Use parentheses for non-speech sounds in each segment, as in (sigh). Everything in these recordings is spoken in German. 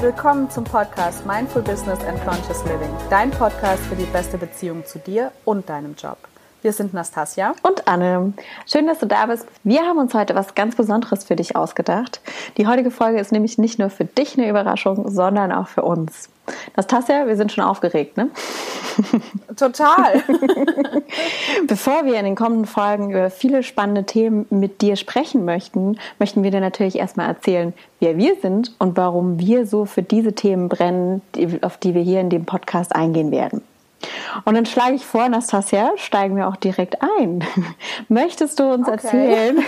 Willkommen zum Podcast Mindful Business and Conscious Living, dein Podcast für die beste Beziehung zu dir und deinem Job. Wir sind Nastasia und Anne. Schön, dass du da bist. Wir haben uns heute was ganz Besonderes für dich ausgedacht. Die heutige Folge ist nämlich nicht nur für dich eine Überraschung, sondern auch für uns. Nastasia, wir sind schon aufgeregt, ne? (laughs) Total. (laughs) Bevor wir in den kommenden Folgen über viele spannende Themen mit dir sprechen möchten, möchten wir dir natürlich erstmal erzählen, wer wir sind und warum wir so für diese Themen brennen, auf die wir hier in dem Podcast eingehen werden. Und dann schlage ich vor, Nastasia, steigen wir auch direkt ein. (laughs) Möchtest du uns okay. erzählen,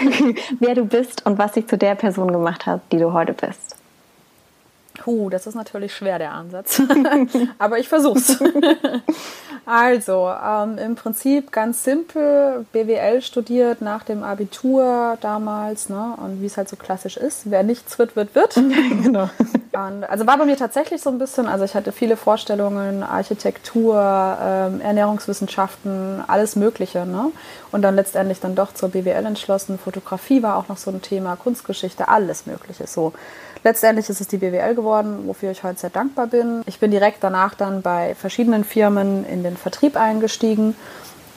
(laughs) wer du bist und was dich zu der Person gemacht hat, die du heute bist? Puh, das ist natürlich schwer, der Ansatz. (laughs) Aber ich versuch's. (laughs) also, ähm, im Prinzip ganz simpel, BWL studiert nach dem Abitur damals, ne? Und wie es halt so klassisch ist, wer nichts wird, wird, wird. (laughs) genau. Und, also war bei mir tatsächlich so ein bisschen, also ich hatte viele Vorstellungen, Architektur, ähm, Ernährungswissenschaften, alles Mögliche, ne? Und dann letztendlich dann doch zur BWL entschlossen. Fotografie war auch noch so ein Thema, Kunstgeschichte, alles Mögliche so. Letztendlich ist es die BWL geworden, wofür ich heute sehr dankbar bin. Ich bin direkt danach dann bei verschiedenen Firmen in den Vertrieb eingestiegen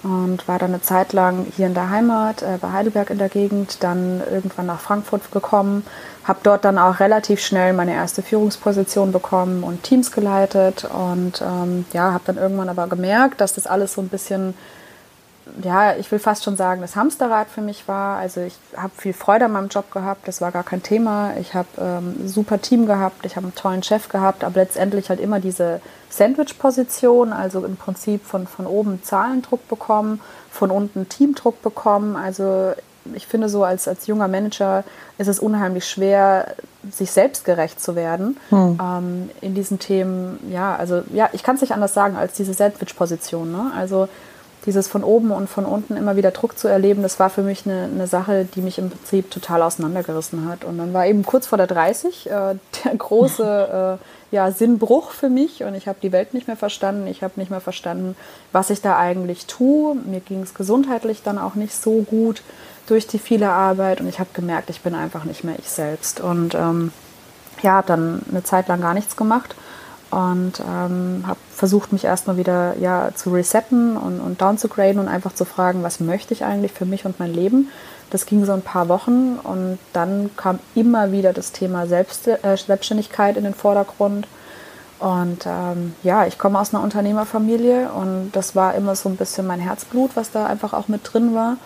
und war dann eine Zeit lang hier in der Heimat, äh, bei Heidelberg in der Gegend, dann irgendwann nach Frankfurt gekommen, habe dort dann auch relativ schnell meine erste Führungsposition bekommen und Teams geleitet und ähm, ja, habe dann irgendwann aber gemerkt, dass das alles so ein bisschen ja, ich will fast schon sagen, das Hamsterrad für mich war. Also ich habe viel Freude an meinem Job gehabt, das war gar kein Thema. Ich habe ähm, ein super Team gehabt, ich habe einen tollen Chef gehabt, aber letztendlich halt immer diese Sandwich-Position, also im Prinzip von, von oben Zahlendruck bekommen, von unten Teamdruck bekommen. Also ich finde so als, als junger Manager ist es unheimlich schwer, sich selbst gerecht zu werden hm. ähm, in diesen Themen. Ja, also ja, ich kann es nicht anders sagen als diese Sandwich-Position. Ne? Also dieses von oben und von unten immer wieder Druck zu erleben, das war für mich eine, eine Sache, die mich im Prinzip total auseinandergerissen hat. Und dann war eben kurz vor der 30 äh, der große (laughs) äh, ja, Sinnbruch für mich und ich habe die Welt nicht mehr verstanden. Ich habe nicht mehr verstanden, was ich da eigentlich tue. Mir ging es gesundheitlich dann auch nicht so gut durch die viele Arbeit und ich habe gemerkt, ich bin einfach nicht mehr ich selbst. Und ähm, ja, habe dann eine Zeit lang gar nichts gemacht und ähm, habe versucht, mich erstmal wieder ja, zu resetten und, und downzugraden und einfach zu fragen, was möchte ich eigentlich für mich und mein Leben. Das ging so ein paar Wochen und dann kam immer wieder das Thema Selbst, äh, Selbstständigkeit in den Vordergrund. Und ähm, ja, ich komme aus einer Unternehmerfamilie und das war immer so ein bisschen mein Herzblut, was da einfach auch mit drin war.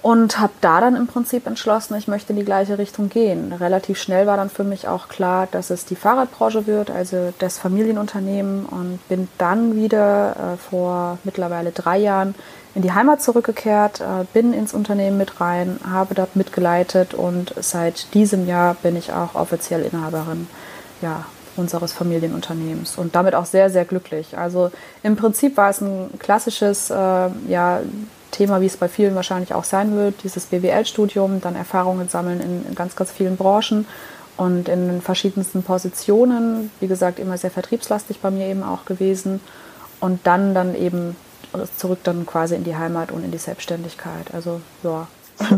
Und habe da dann im Prinzip entschlossen, ich möchte in die gleiche Richtung gehen. Relativ schnell war dann für mich auch klar, dass es die Fahrradbranche wird, also das Familienunternehmen. Und bin dann wieder äh, vor mittlerweile drei Jahren in die Heimat zurückgekehrt, äh, bin ins Unternehmen mit rein, habe dort mitgeleitet und seit diesem Jahr bin ich auch offiziell Inhaberin ja, unseres Familienunternehmens und damit auch sehr, sehr glücklich. Also im Prinzip war es ein klassisches äh, ja, Thema, wie es bei vielen wahrscheinlich auch sein wird, dieses BWL-Studium, dann Erfahrungen sammeln in, in ganz, ganz vielen Branchen und in den verschiedensten Positionen. Wie gesagt, immer sehr vertriebslastig bei mir eben auch gewesen. Und dann dann eben zurück dann quasi in die Heimat und in die Selbstständigkeit. Also ja,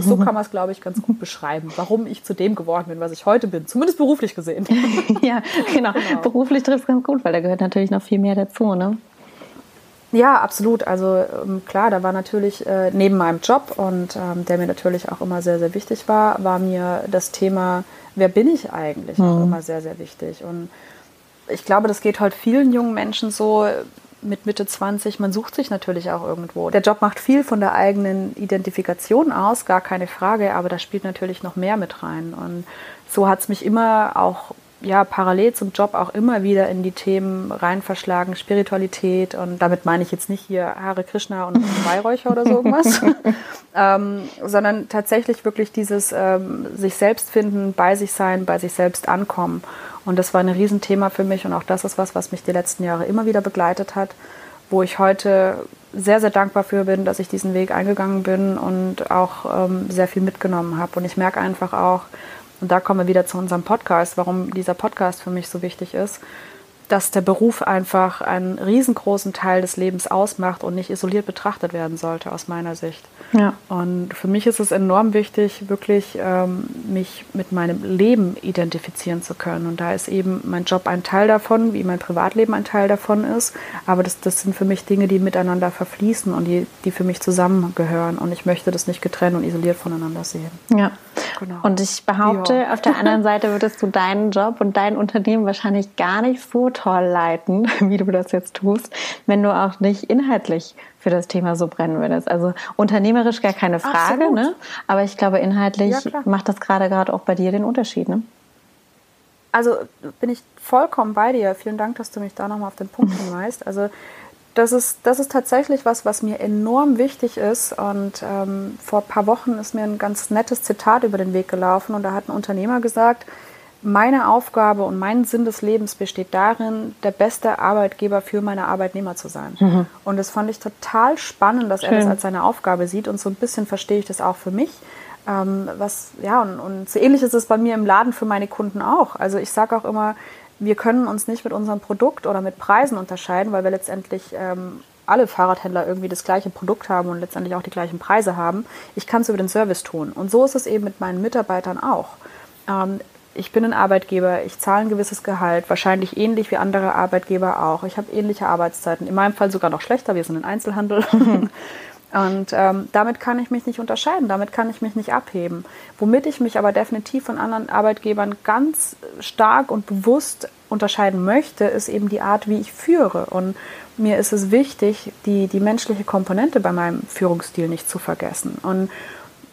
so kann man es, glaube ich, ganz gut (laughs) beschreiben, warum ich zu dem geworden bin, was ich heute bin, zumindest beruflich gesehen. (laughs) ja, genau. genau. Beruflich trifft es ganz gut, weil da gehört natürlich noch viel mehr dazu, ne? Ja, absolut. Also ähm, klar, da war natürlich äh, neben meinem Job und ähm, der mir natürlich auch immer sehr, sehr wichtig war, war mir das Thema, wer bin ich eigentlich, mhm. auch immer sehr, sehr wichtig. Und ich glaube, das geht halt vielen jungen Menschen so mit Mitte 20, man sucht sich natürlich auch irgendwo. Der Job macht viel von der eigenen Identifikation aus, gar keine Frage, aber da spielt natürlich noch mehr mit rein. Und so hat es mich immer auch ja, parallel zum Job auch immer wieder in die Themen rein verschlagen, Spiritualität und damit meine ich jetzt nicht hier Hare Krishna und (laughs) Weihräucher oder so irgendwas, (laughs) ähm, sondern tatsächlich wirklich dieses ähm, sich selbst finden, bei sich sein, bei sich selbst ankommen. Und das war ein Riesenthema für mich und auch das ist was, was mich die letzten Jahre immer wieder begleitet hat, wo ich heute sehr, sehr dankbar für bin, dass ich diesen Weg eingegangen bin und auch ähm, sehr viel mitgenommen habe. Und ich merke einfach auch, und da kommen wir wieder zu unserem Podcast, warum dieser Podcast für mich so wichtig ist. Dass der Beruf einfach einen riesengroßen Teil des Lebens ausmacht und nicht isoliert betrachtet werden sollte, aus meiner Sicht. Ja. Und für mich ist es enorm wichtig, wirklich ähm, mich mit meinem Leben identifizieren zu können. Und da ist eben mein Job ein Teil davon, wie mein Privatleben ein Teil davon ist. Aber das, das sind für mich Dinge, die miteinander verfließen und die, die für mich zusammengehören. Und ich möchte das nicht getrennt und isoliert voneinander sehen. Ja. Genau. Und ich behaupte, ja. auf der anderen Seite würdest du deinen Job und dein Unternehmen wahrscheinlich gar nicht so toll leiten, (laughs) wie du das jetzt tust, wenn du auch nicht inhaltlich für das Thema so brennen würdest. Also unternehmerisch gar keine Frage, ne? aber ich glaube, inhaltlich ja, macht das gerade gerade auch bei dir den Unterschied. Ne? Also bin ich vollkommen bei dir. Vielen Dank, dass du mich da nochmal auf den Punkt (laughs) hinweist. Also das ist, das ist tatsächlich was, was mir enorm wichtig ist. Und ähm, vor ein paar Wochen ist mir ein ganz nettes Zitat über den Weg gelaufen. Und da hat ein Unternehmer gesagt, meine Aufgabe und mein Sinn des Lebens besteht darin, der beste Arbeitgeber für meine Arbeitnehmer zu sein. Mhm. Und das fand ich total spannend, dass Schön. er das als seine Aufgabe sieht. Und so ein bisschen verstehe ich das auch für mich. Ähm, was, ja, und, und so ähnlich ist es bei mir im Laden für meine Kunden auch. Also ich sage auch immer, wir können uns nicht mit unserem Produkt oder mit Preisen unterscheiden, weil wir letztendlich ähm, alle Fahrradhändler irgendwie das gleiche Produkt haben und letztendlich auch die gleichen Preise haben. Ich kann es über den Service tun. Und so ist es eben mit meinen Mitarbeitern auch. Ähm, ich bin ein Arbeitgeber, ich zahle ein gewisses Gehalt, wahrscheinlich ähnlich wie andere Arbeitgeber auch. Ich habe ähnliche Arbeitszeiten, in meinem Fall sogar noch schlechter, wir sind im Einzelhandel. (laughs) Und ähm, damit kann ich mich nicht unterscheiden, damit kann ich mich nicht abheben. Womit ich mich aber definitiv von anderen Arbeitgebern ganz stark und bewusst unterscheiden möchte, ist eben die Art, wie ich führe. Und mir ist es wichtig, die, die menschliche Komponente bei meinem Führungsstil nicht zu vergessen. Und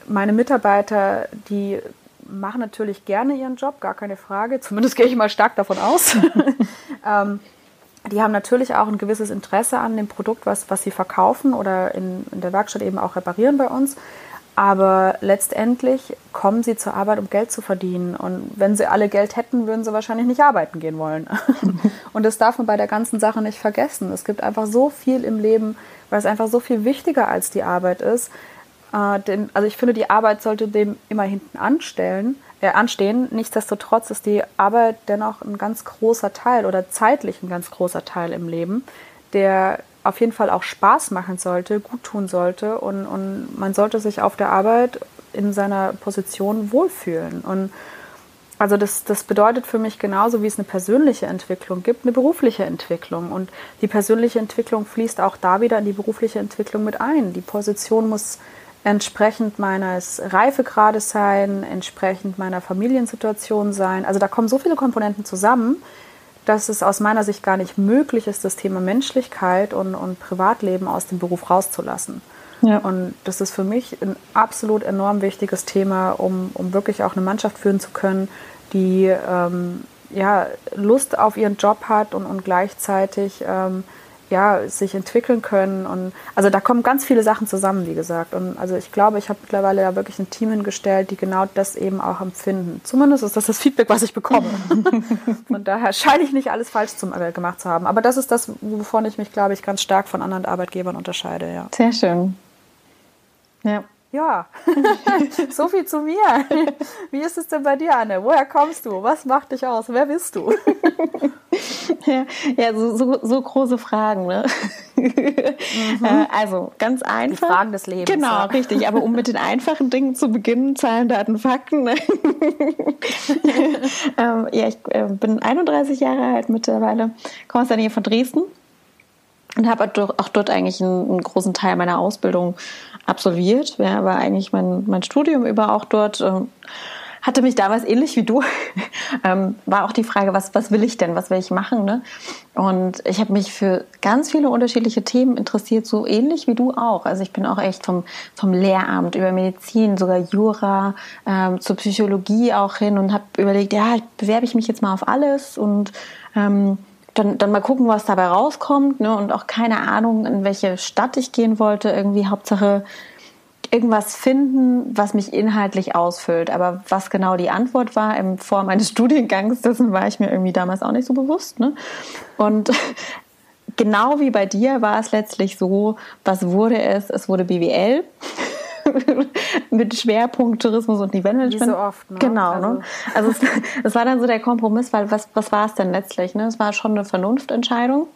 meine Mitarbeiter, die machen natürlich gerne ihren Job, gar keine Frage. (laughs) Zumindest gehe ich mal stark davon aus. (laughs) ähm, die haben natürlich auch ein gewisses Interesse an dem Produkt, was, was sie verkaufen oder in, in der Werkstatt eben auch reparieren bei uns. Aber letztendlich kommen sie zur Arbeit, um Geld zu verdienen. Und wenn sie alle Geld hätten, würden sie wahrscheinlich nicht arbeiten gehen wollen. (laughs) Und das darf man bei der ganzen Sache nicht vergessen. Es gibt einfach so viel im Leben, weil es einfach so viel wichtiger als die Arbeit ist. Äh, denn, also ich finde, die Arbeit sollte dem immer hinten anstellen äh, anstehen. Nichtsdestotrotz ist die Arbeit dennoch ein ganz großer Teil oder zeitlich ein ganz großer Teil im Leben, der auf jeden Fall auch Spaß machen sollte, gut tun sollte und, und man sollte sich auf der Arbeit in seiner Position wohlfühlen. Und also das, das bedeutet für mich genauso, wie es eine persönliche Entwicklung gibt, eine berufliche Entwicklung. Und die persönliche Entwicklung fließt auch da wieder in die berufliche Entwicklung mit ein. Die Position muss entsprechend meines Reifegrades sein, entsprechend meiner Familiensituation sein. Also da kommen so viele Komponenten zusammen, dass es aus meiner Sicht gar nicht möglich ist, das Thema Menschlichkeit und, und Privatleben aus dem Beruf rauszulassen. Ja. Und das ist für mich ein absolut enorm wichtiges Thema, um, um wirklich auch eine Mannschaft führen zu können, die ähm, ja, Lust auf ihren Job hat und, und gleichzeitig ähm, ja, sich entwickeln können. Und also da kommen ganz viele Sachen zusammen, wie gesagt. Und also ich glaube, ich habe mittlerweile da wirklich ein Team hingestellt, die genau das eben auch empfinden. Zumindest ist das das Feedback, was ich bekomme. (laughs) von daher scheine ich nicht alles falsch zum, äh, gemacht zu haben. Aber das ist das, wovon ich mich, glaube ich, ganz stark von anderen Arbeitgebern unterscheide. Ja. Sehr schön. Ja. Ja, (laughs) so viel zu mir. Wie ist es denn bei dir, Anne? Woher kommst du? Was macht dich aus? Wer bist du? ja, (laughs) ja so, so, so, große Fragen. Ne? Mhm. Äh, also ganz einfach. Die Fragen des Lebens. Genau, ja. richtig. Aber um mit den einfachen Dingen zu beginnen, Zahlen, Daten, Fakten. Ne? (laughs) ähm, ja, ich äh, bin 31 Jahre alt mittlerweile, komme aus der Nähe von Dresden und habe auch dort eigentlich einen, einen, großen Teil meiner Ausbildung absolviert. Ja, war eigentlich mein, mein Studium über auch dort. Äh, hatte mich damals ähnlich wie du, (laughs) ähm, war auch die Frage, was, was will ich denn, was will ich machen? Ne? Und ich habe mich für ganz viele unterschiedliche Themen interessiert, so ähnlich wie du auch. Also ich bin auch echt vom, vom Lehramt über Medizin, sogar Jura, ähm, zur Psychologie auch hin und habe überlegt, ja, bewerbe ich mich jetzt mal auf alles und ähm, dann, dann mal gucken, was dabei rauskommt. Ne? Und auch keine Ahnung, in welche Stadt ich gehen wollte. Irgendwie Hauptsache irgendwas finden, was mich inhaltlich ausfüllt. Aber was genau die Antwort war im Form eines (laughs) Studiengangs, dessen war ich mir irgendwie damals auch nicht so bewusst. Ne? Und (laughs) genau wie bei dir war es letztlich so, was wurde es? Es wurde BWL. (laughs) mit Schwerpunkt Tourismus und Eventmanagement. Wie so oft, ne? Genau, also, ne? also es, (laughs) es, war dann so der Kompromiss, weil was, was war es denn letztlich? Ne? Es war schon eine Vernunftentscheidung.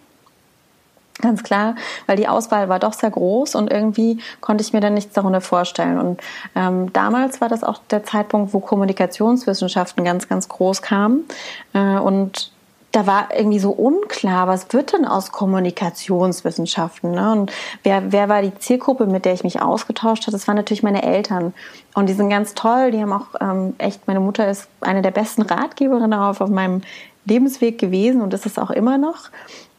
Ganz klar, weil die Auswahl war doch sehr groß und irgendwie konnte ich mir dann nichts darunter vorstellen. Und ähm, damals war das auch der Zeitpunkt, wo Kommunikationswissenschaften ganz, ganz groß kamen. Äh, und da war irgendwie so unklar, was wird denn aus Kommunikationswissenschaften? Ne? Und wer, wer war die Zielgruppe, mit der ich mich ausgetauscht habe? Das waren natürlich meine Eltern. Und die sind ganz toll. Die haben auch ähm, echt, meine Mutter ist eine der besten Ratgeberinnen auf, auf meinem Lebensweg gewesen und ist es auch immer noch.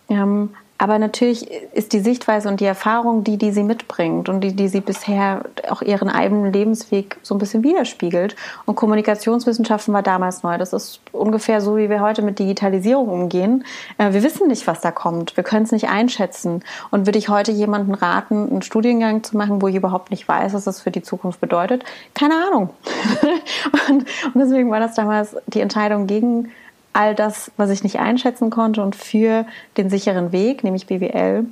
Ähm, aber natürlich ist die Sichtweise und die Erfahrung die, die sie mitbringt und die, die sie bisher auch ihren eigenen Lebensweg so ein bisschen widerspiegelt. Und Kommunikationswissenschaften war damals neu. Das ist ungefähr so, wie wir heute mit Digitalisierung umgehen. Äh, wir wissen nicht, was da kommt. Wir können es nicht einschätzen. Und würde ich heute jemanden raten, einen Studiengang zu machen, wo ich überhaupt nicht weiß, was das für die Zukunft bedeutet? Keine Ahnung. (laughs) und, und deswegen war das damals die Entscheidung gegen all das, was ich nicht einschätzen konnte und für den sicheren Weg, nämlich BWL.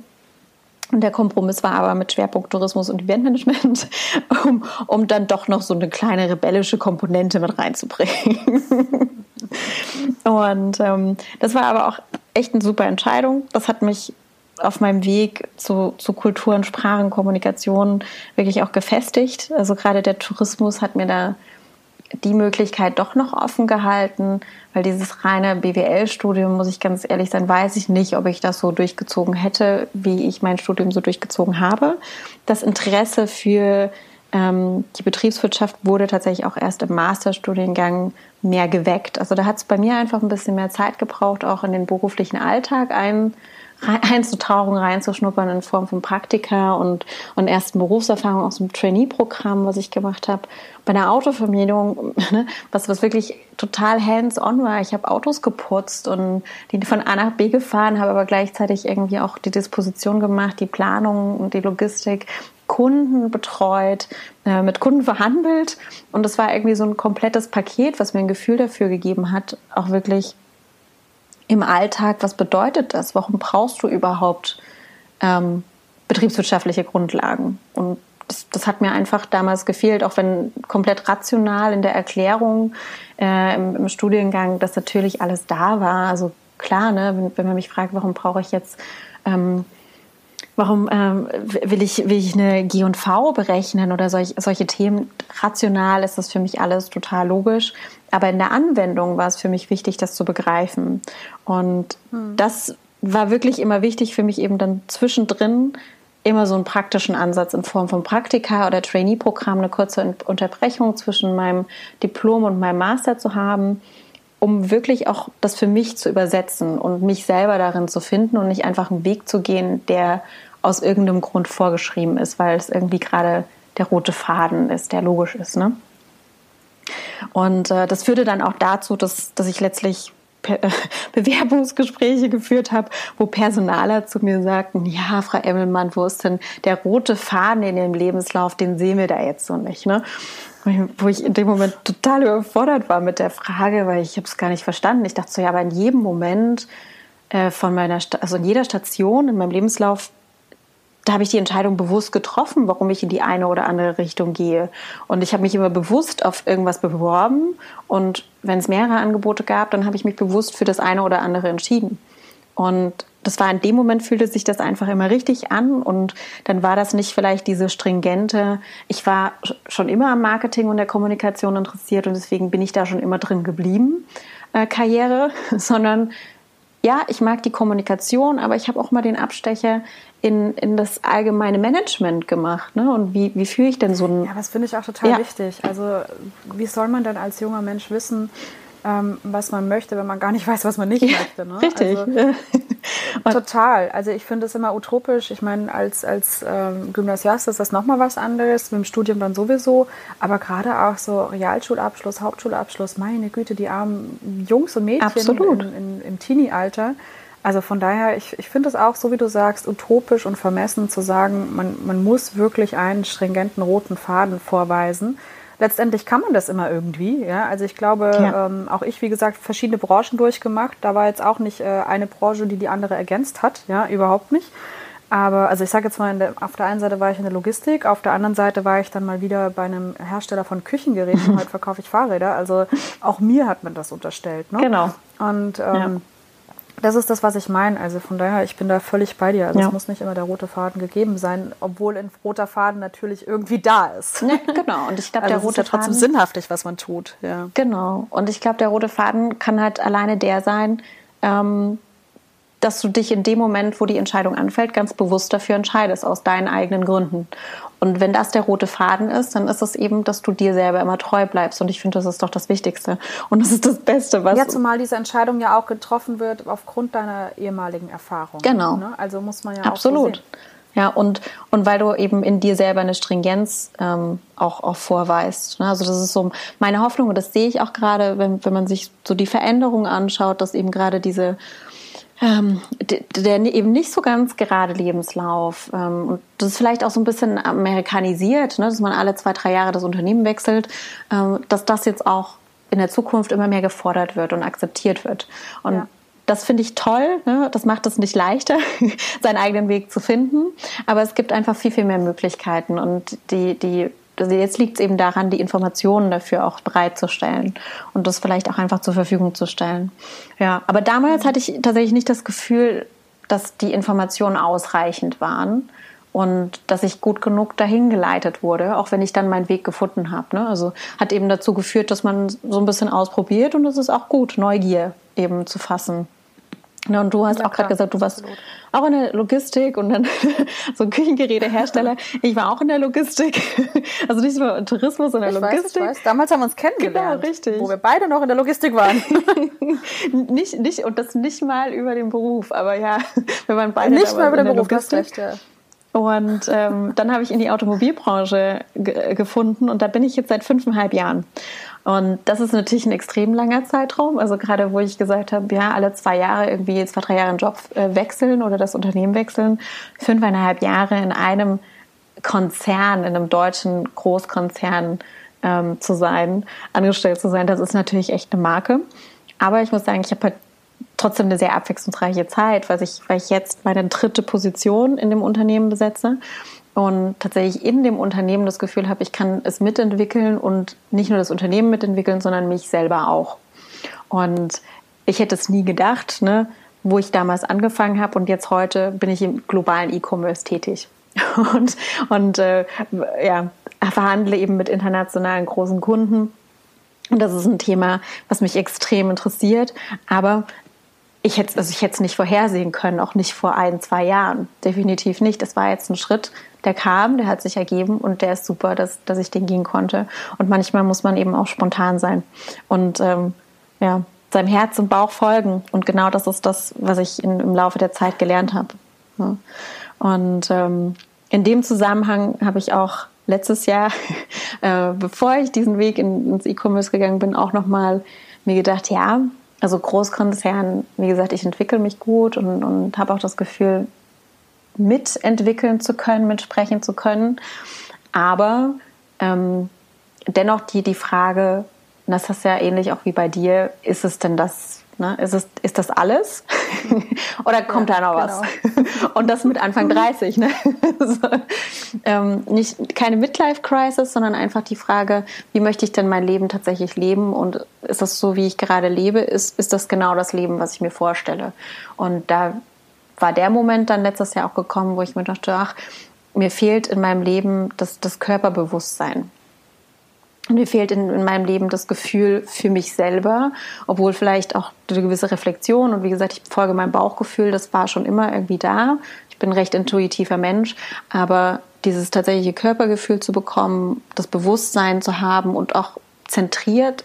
Und der Kompromiss war aber mit Schwerpunkt Tourismus und Eventmanagement, (laughs) um, um dann doch noch so eine kleine rebellische Komponente mit reinzubringen. (laughs) und ähm, das war aber auch echt eine super Entscheidung. Das hat mich auf meinem Weg zu, zu Kulturen, Sprachen, Kommunikation wirklich auch gefestigt. Also gerade der Tourismus hat mir da die Möglichkeit doch noch offen gehalten, weil dieses reine BWL-Studium, muss ich ganz ehrlich sein, weiß ich nicht, ob ich das so durchgezogen hätte, wie ich mein Studium so durchgezogen habe. Das Interesse für ähm, die Betriebswirtschaft wurde tatsächlich auch erst im Masterstudiengang mehr geweckt. Also da hat es bei mir einfach ein bisschen mehr Zeit gebraucht, auch in den beruflichen Alltag ein, einzutauchen, reinzuschnuppern in Form von Praktika und, und ersten Berufserfahrung aus dem Trainee-Programm, was ich gemacht habe. Bei der Autovermietung, (laughs) ne, was, was wirklich total hands-on war. Ich habe Autos geputzt und die von A nach B gefahren, habe aber gleichzeitig irgendwie auch die Disposition gemacht, die Planung und die Logistik, Kunden betreut, äh, mit Kunden verhandelt. Und das war irgendwie so ein komplettes Paket, was mir ein Gefühl dafür gegeben hat, auch wirklich im Alltag, was bedeutet das? Warum brauchst du überhaupt ähm, betriebswirtschaftliche Grundlagen? Und das, das, hat mir einfach damals gefehlt, auch wenn komplett rational in der Erklärung äh, im, im, Studiengang das natürlich alles da war. Also klar, ne, wenn, wenn man mich fragt, warum brauche ich jetzt ähm, warum ähm, will, ich, will ich eine G&V berechnen oder solch, solche Themen? Rational ist das für mich alles total logisch. Aber in der Anwendung war es für mich wichtig, das zu begreifen. Und hm. das war wirklich immer wichtig für mich eben dann zwischendrin immer so einen praktischen Ansatz in Form von Praktika oder Trainee-Programm, eine kurze Unterbrechung zwischen meinem Diplom und meinem Master zu haben, um wirklich auch das für mich zu übersetzen und mich selber darin zu finden und nicht einfach einen Weg zu gehen, der aus irgendeinem Grund vorgeschrieben ist, weil es irgendwie gerade der rote Faden ist, der logisch ist. Ne? Und äh, das führte dann auch dazu, dass, dass ich letztlich Be (laughs) Bewerbungsgespräche geführt habe, wo Personaler zu mir sagten, ja, Frau Emmelmann, wo ist denn der rote Faden in dem Lebenslauf, den sehen wir da jetzt so nicht. Ne? Wo ich in dem Moment total überfordert war mit der Frage, weil ich habe es gar nicht verstanden. Ich dachte so, ja, aber in jedem Moment äh, von meiner, Sta also in jeder Station in meinem Lebenslauf da habe ich die Entscheidung bewusst getroffen, warum ich in die eine oder andere Richtung gehe. Und ich habe mich immer bewusst auf irgendwas beworben. Und wenn es mehrere Angebote gab, dann habe ich mich bewusst für das eine oder andere entschieden. Und das war in dem Moment fühlte sich das einfach immer richtig an und dann war das nicht vielleicht diese stringente, ich war schon immer am Marketing und der Kommunikation interessiert und deswegen bin ich da schon immer drin geblieben, äh, Karriere, (laughs) sondern ja, ich mag die Kommunikation, aber ich habe auch mal den Abstecher in, in das allgemeine Management gemacht. Ne? Und wie, wie führe ich denn so ein. Ja, das finde ich auch total ja. wichtig. Also, wie soll man denn als junger Mensch wissen, ähm, was man möchte, wenn man gar nicht (laughs) weiß, was man nicht ja, möchte? Ne? Richtig. Also, (laughs) total. Also, ich finde es immer utopisch. Ich meine, als, als ähm, Gymnasiast ist das nochmal was anderes, mit dem Studium dann sowieso. Aber gerade auch so Realschulabschluss, Hauptschulabschluss, meine Güte, die armen Jungs und Mädchen in, in, im Teenie-Alter also von daher, ich, ich finde es auch, so wie du sagst, utopisch und vermessen zu sagen, man, man muss wirklich einen stringenten roten Faden vorweisen. Letztendlich kann man das immer irgendwie. Ja? Also ich glaube, ja. ähm, auch ich, wie gesagt, verschiedene Branchen durchgemacht. Da war jetzt auch nicht äh, eine Branche, die die andere ergänzt hat. Ja, überhaupt nicht. Aber, also ich sage jetzt mal, der, auf der einen Seite war ich in der Logistik, auf der anderen Seite war ich dann mal wieder bei einem Hersteller von Küchengeräten. (laughs) Heute verkaufe ich Fahrräder. Also auch mir hat man das unterstellt. Ne? Genau. Und ähm, ja. Das ist das, was ich meine. Also von daher, ich bin da völlig bei dir. Also ja. es muss nicht immer der rote Faden gegeben sein, obwohl ein roter Faden natürlich irgendwie da ist. Ja, genau. Und ich glaube, also der rote ist ja trotzdem Faden, sinnhaftig, was man tut. Ja. Genau. Und ich glaube, der rote Faden kann halt alleine der sein, ähm, dass du dich in dem Moment, wo die Entscheidung anfällt, ganz bewusst dafür entscheidest, aus deinen eigenen Gründen. Und wenn das der rote Faden ist, dann ist es eben, dass du dir selber immer treu bleibst. Und ich finde, das ist doch das Wichtigste. Und das ist das Beste, was. Ja, zumal diese Entscheidung ja auch getroffen wird aufgrund deiner ehemaligen Erfahrung. Genau. Ne? Also muss man ja Absolut. auch. Absolut. Ja, und, und weil du eben in dir selber eine Stringenz ähm, auch, auch vorweist. Ne? Also das ist so meine Hoffnung und das sehe ich auch gerade, wenn, wenn man sich so die Veränderungen anschaut, dass eben gerade diese ähm, der eben nicht so ganz gerade Lebenslauf ähm, und das ist vielleicht auch so ein bisschen amerikanisiert, ne, dass man alle zwei, drei Jahre das Unternehmen wechselt, ähm, dass das jetzt auch in der Zukunft immer mehr gefordert wird und akzeptiert wird. Und ja. das finde ich toll. Ne? Das macht es nicht leichter, (laughs) seinen eigenen Weg zu finden. Aber es gibt einfach viel, viel mehr Möglichkeiten. Und die, die also jetzt liegt es eben daran, die Informationen dafür auch bereitzustellen und das vielleicht auch einfach zur Verfügung zu stellen. Ja, aber damals hatte ich tatsächlich nicht das Gefühl, dass die Informationen ausreichend waren und dass ich gut genug dahin geleitet wurde, auch wenn ich dann meinen Weg gefunden habe. Ne? Also hat eben dazu geführt, dass man so ein bisschen ausprobiert und es ist auch gut, Neugier eben zu fassen. Ja, und du hast ja, auch gerade gesagt, du warst absolut. auch in der Logistik und dann (laughs) so Küchengerätehersteller. (laughs) Ich war auch in der Logistik. Also nicht nur Tourismus, sondern ich Logistik. Weiß, ich weiß. Damals haben wir uns kennengelernt. Genau, richtig. Wo wir beide noch in der Logistik waren. (laughs) nicht, nicht, und das nicht mal über den Beruf, aber ja, wir waren beide Nicht mal über den Beruf, Logistik. recht, ja. Und ähm, dann habe ich in die Automobilbranche gefunden und da bin ich jetzt seit fünfeinhalb Jahren. Und das ist natürlich ein extrem langer Zeitraum. Also gerade wo ich gesagt habe, ja, alle zwei Jahre irgendwie zwei, drei Jahre einen Job äh, wechseln oder das Unternehmen wechseln, fünfeinhalb Jahre in einem Konzern, in einem deutschen Großkonzern ähm, zu sein, angestellt zu sein, das ist natürlich echt eine Marke. Aber ich muss sagen, ich habe halt trotzdem eine sehr abwechslungsreiche Zeit, weil ich, weil ich jetzt meine dritte Position in dem Unternehmen besetze und tatsächlich in dem Unternehmen das Gefühl habe, ich kann es mitentwickeln und nicht nur das Unternehmen mitentwickeln, sondern mich selber auch. Und ich hätte es nie gedacht, ne, wo ich damals angefangen habe und jetzt heute bin ich im globalen E-Commerce tätig. (laughs) Und, und äh, ja, verhandle eben mit internationalen großen Kunden. Und das ist ein Thema, was mich extrem interessiert. Aber ich hätte, also ich hätte es nicht vorhersehen können, auch nicht vor ein, zwei Jahren. Definitiv nicht. Das war jetzt ein Schritt, der kam, der hat sich ergeben und der ist super, dass, dass ich den gehen konnte. Und manchmal muss man eben auch spontan sein und ähm, ja, seinem Herz und Bauch folgen. Und genau das ist das, was ich in, im Laufe der Zeit gelernt habe. Und ähm, in dem Zusammenhang habe ich auch letztes Jahr, (laughs) äh, bevor ich diesen Weg in, ins E-Commerce gegangen bin, auch nochmal mir gedacht, ja, also Großkonzern, wie gesagt, ich entwickle mich gut und, und habe auch das Gefühl, mitentwickeln zu können, mitsprechen zu können. Aber ähm, dennoch die, die Frage, das ist ja ähnlich auch wie bei dir, ist es denn das, ne? ist, es, ist das alles? (laughs) Oder kommt ja, da noch was? Genau. (laughs) Und das mit Anfang 30, ne? (laughs) so, ähm, nicht, keine Midlife-Crisis, sondern einfach die Frage, wie möchte ich denn mein Leben tatsächlich leben? Und ist das so, wie ich gerade lebe? Ist, ist das genau das Leben, was ich mir vorstelle? Und da war der Moment dann letztes Jahr auch gekommen, wo ich mir dachte, ach, mir fehlt in meinem Leben das, das Körperbewusstsein. Mir fehlt in, in, meinem Leben das Gefühl für mich selber, obwohl vielleicht auch eine gewisse Reflexion und wie gesagt, ich folge meinem Bauchgefühl, das war schon immer irgendwie da. Ich bin ein recht intuitiver Mensch, aber dieses tatsächliche Körpergefühl zu bekommen, das Bewusstsein zu haben und auch zentriert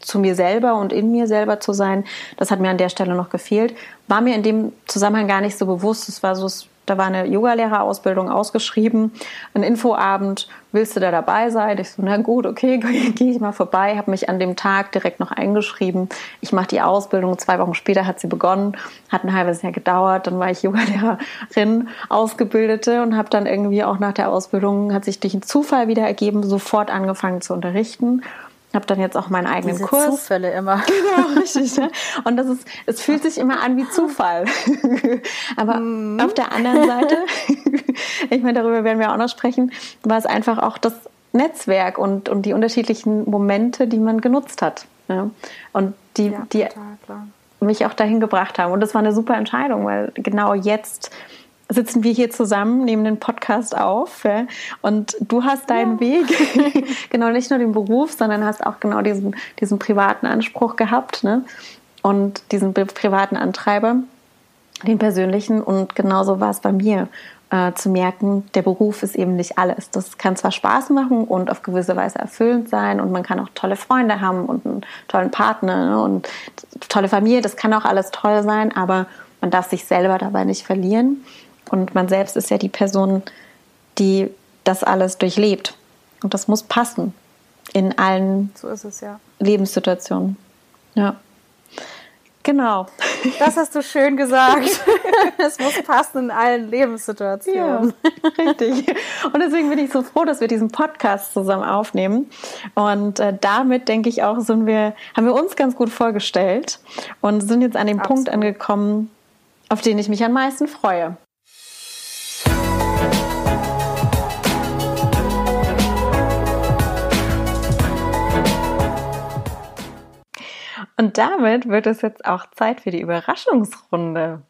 zu mir selber und in mir selber zu sein, das hat mir an der Stelle noch gefehlt. War mir in dem Zusammenhang gar nicht so bewusst. Es war so, da war eine Yogalehrerausbildung ausgeschrieben, ein Infoabend, willst du da dabei sein? Ich so, na gut, okay, (laughs) gehe ich mal vorbei, habe mich an dem Tag direkt noch eingeschrieben. Ich mache die Ausbildung, zwei Wochen später hat sie begonnen, hat ein halbes Jahr gedauert, dann war ich (laughs) Yogalehrerin, Ausgebildete und habe dann irgendwie auch nach der Ausbildung, hat sich durch einen Zufall wieder ergeben, sofort angefangen zu unterrichten habe dann jetzt auch meinen eigenen Diese Kurs. Zufälle immer. (laughs) Genau, richtig. Ne? Und das ist, es fühlt sich immer an wie Zufall. (laughs) Aber mhm. auf der anderen Seite, (laughs) ich meine, darüber werden wir auch noch sprechen, war es einfach auch das Netzwerk und, und die unterschiedlichen Momente, die man genutzt hat. Ja? Und die, ja, die mich auch dahin gebracht haben. Und das war eine super Entscheidung, weil genau jetzt sitzen wir hier zusammen, nehmen den Podcast auf ja? und du hast deinen ja. Weg, (laughs) genau nicht nur den Beruf, sondern hast auch genau diesen, diesen privaten Anspruch gehabt ne? und diesen privaten Antreiber, den persönlichen und genauso war es bei mir. Äh, zu merken, der Beruf ist eben nicht alles. Das kann zwar Spaß machen und auf gewisse Weise erfüllend sein und man kann auch tolle Freunde haben und einen tollen Partner ne? und tolle Familie, das kann auch alles toll sein, aber man darf sich selber dabei nicht verlieren. Und man selbst ist ja die Person, die das alles durchlebt. Und das muss passen in allen so es, ja. Lebenssituationen. Ja. Genau. Das hast du schön gesagt. (laughs) es muss passen in allen Lebenssituationen. Ja, richtig. Und deswegen bin ich so froh, dass wir diesen Podcast zusammen aufnehmen. Und äh, damit denke ich auch, sind wir, haben wir uns ganz gut vorgestellt und sind jetzt an dem Absolut. Punkt angekommen, auf den ich mich am meisten freue. Und damit wird es jetzt auch Zeit für die Überraschungsrunde.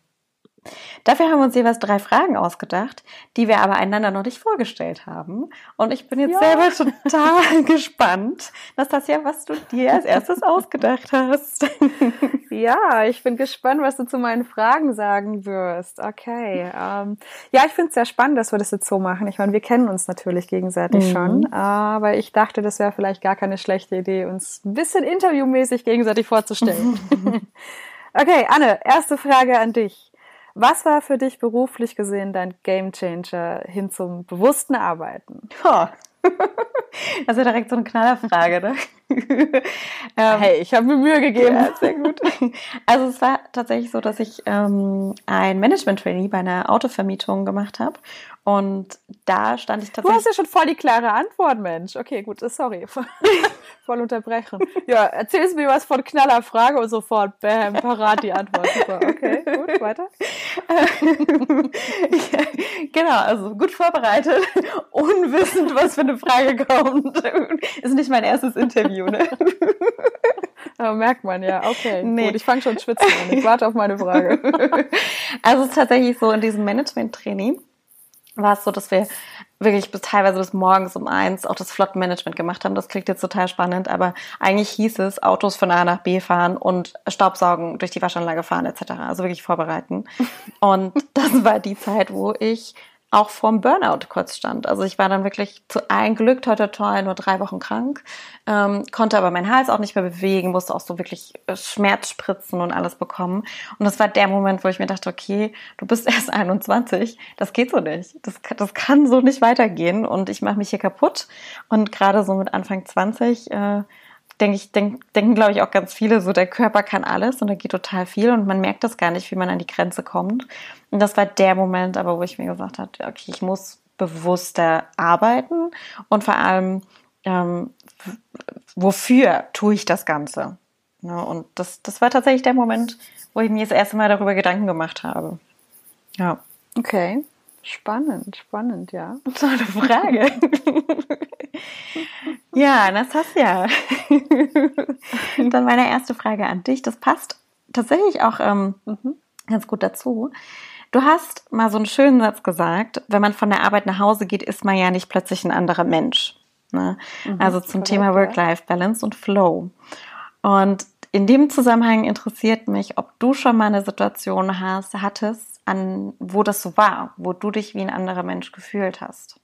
Dafür haben wir uns jeweils drei Fragen ausgedacht, die wir aber einander noch nicht vorgestellt haben. Und ich bin jetzt ja. selber total (laughs) gespannt, Nastasia, was du dir als erstes ausgedacht hast. (laughs) Ja, ich bin gespannt, was du zu meinen Fragen sagen wirst. Okay. Ähm, ja, ich finde es sehr spannend, dass wir das jetzt so machen. Ich meine, wir kennen uns natürlich gegenseitig mhm. schon, aber ich dachte, das wäre vielleicht gar keine schlechte Idee, uns ein bisschen interviewmäßig gegenseitig vorzustellen. (laughs) okay, Anne, erste Frage an dich. Was war für dich beruflich gesehen dein Gamechanger hin zum bewussten Arbeiten? Oh. (laughs) Das ist ja direkt so eine Knallerfrage, ne? (laughs) ähm, hey, ich habe mir Mühe gegeben. Ja, sehr gut. (laughs) Also es war tatsächlich so, dass ich ähm, ein Management-Trainee bei einer Autovermietung gemacht habe und da stand ich tatsächlich. Du hast ja schon voll die klare Antwort, Mensch. Okay, gut, sorry. (laughs) voll unterbrechen. Ja, erzählst mir was von Knallerfrage und sofort, bam, parat die Antwort. Super. Okay, gut, weiter. (laughs) genau, also gut vorbereitet, (laughs) unwissend, was für eine Frage kommt. Ist nicht mein erstes Interview, ne? Aber merkt man ja, okay. Nee. Gut, ich fange schon schwitzen an. Ich warte auf meine Frage. Also es ist tatsächlich so in diesem Management-Training war es so, dass wir wirklich bis teilweise bis morgens um eins auch das Flottenmanagement gemacht haben. Das klingt jetzt total spannend, aber eigentlich hieß es Autos von A nach B fahren und Staubsaugen durch die Waschanlage fahren etc. Also wirklich vorbereiten. (laughs) Und das war die Zeit, wo ich auch vorm Burnout kurz stand. Also ich war dann wirklich zu ein Glück, toi, toi, toi, nur drei Wochen krank, ähm, konnte aber meinen Hals auch nicht mehr bewegen, musste auch so wirklich äh, Schmerzspritzen und alles bekommen. Und das war der Moment, wo ich mir dachte, okay, du bist (laughs) erst 21, das geht so nicht. Das, das kann so nicht weitergehen und ich mache mich hier kaputt. Und gerade so mit Anfang 20 äh, denke ich, denk, denken, glaube ich, auch ganz viele, so der Körper kann alles und da geht total viel und man merkt das gar nicht, wie man an die Grenze kommt. Und das war der Moment, aber wo ich mir gesagt habe, okay, ich muss bewusster arbeiten und vor allem, ähm, wofür tue ich das Ganze? Ja, und das, das war tatsächlich der Moment, wo ich mir das erste Mal darüber Gedanken gemacht habe. Ja. Okay. Spannend, spannend, ja. (laughs) Tolle Frage. (laughs) ja, Nastasia. (laughs) Dann meine erste Frage an dich. Das passt tatsächlich auch ähm, mhm. ganz gut dazu. Du hast mal so einen schönen Satz gesagt, wenn man von der Arbeit nach Hause geht, ist man ja nicht plötzlich ein anderer Mensch. Ne? Mhm, also zum Thema Work-Life-Balance und Flow. Und in dem Zusammenhang interessiert mich, ob du schon mal eine Situation hast, hattest, an wo das so war, wo du dich wie ein anderer Mensch gefühlt hast.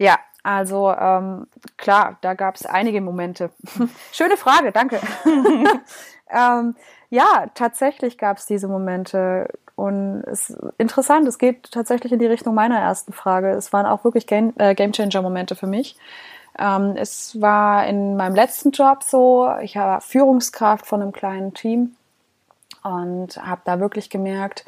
Ja, also ähm, klar, da gab es einige Momente. (laughs) Schöne Frage, danke. (laughs) ähm, ja, tatsächlich gab es diese Momente. Und es ist interessant, es geht tatsächlich in die Richtung meiner ersten Frage. Es waren auch wirklich Game, äh, Game Changer Momente für mich. Ähm, es war in meinem letzten Job so, ich war Führungskraft von einem kleinen Team und habe da wirklich gemerkt,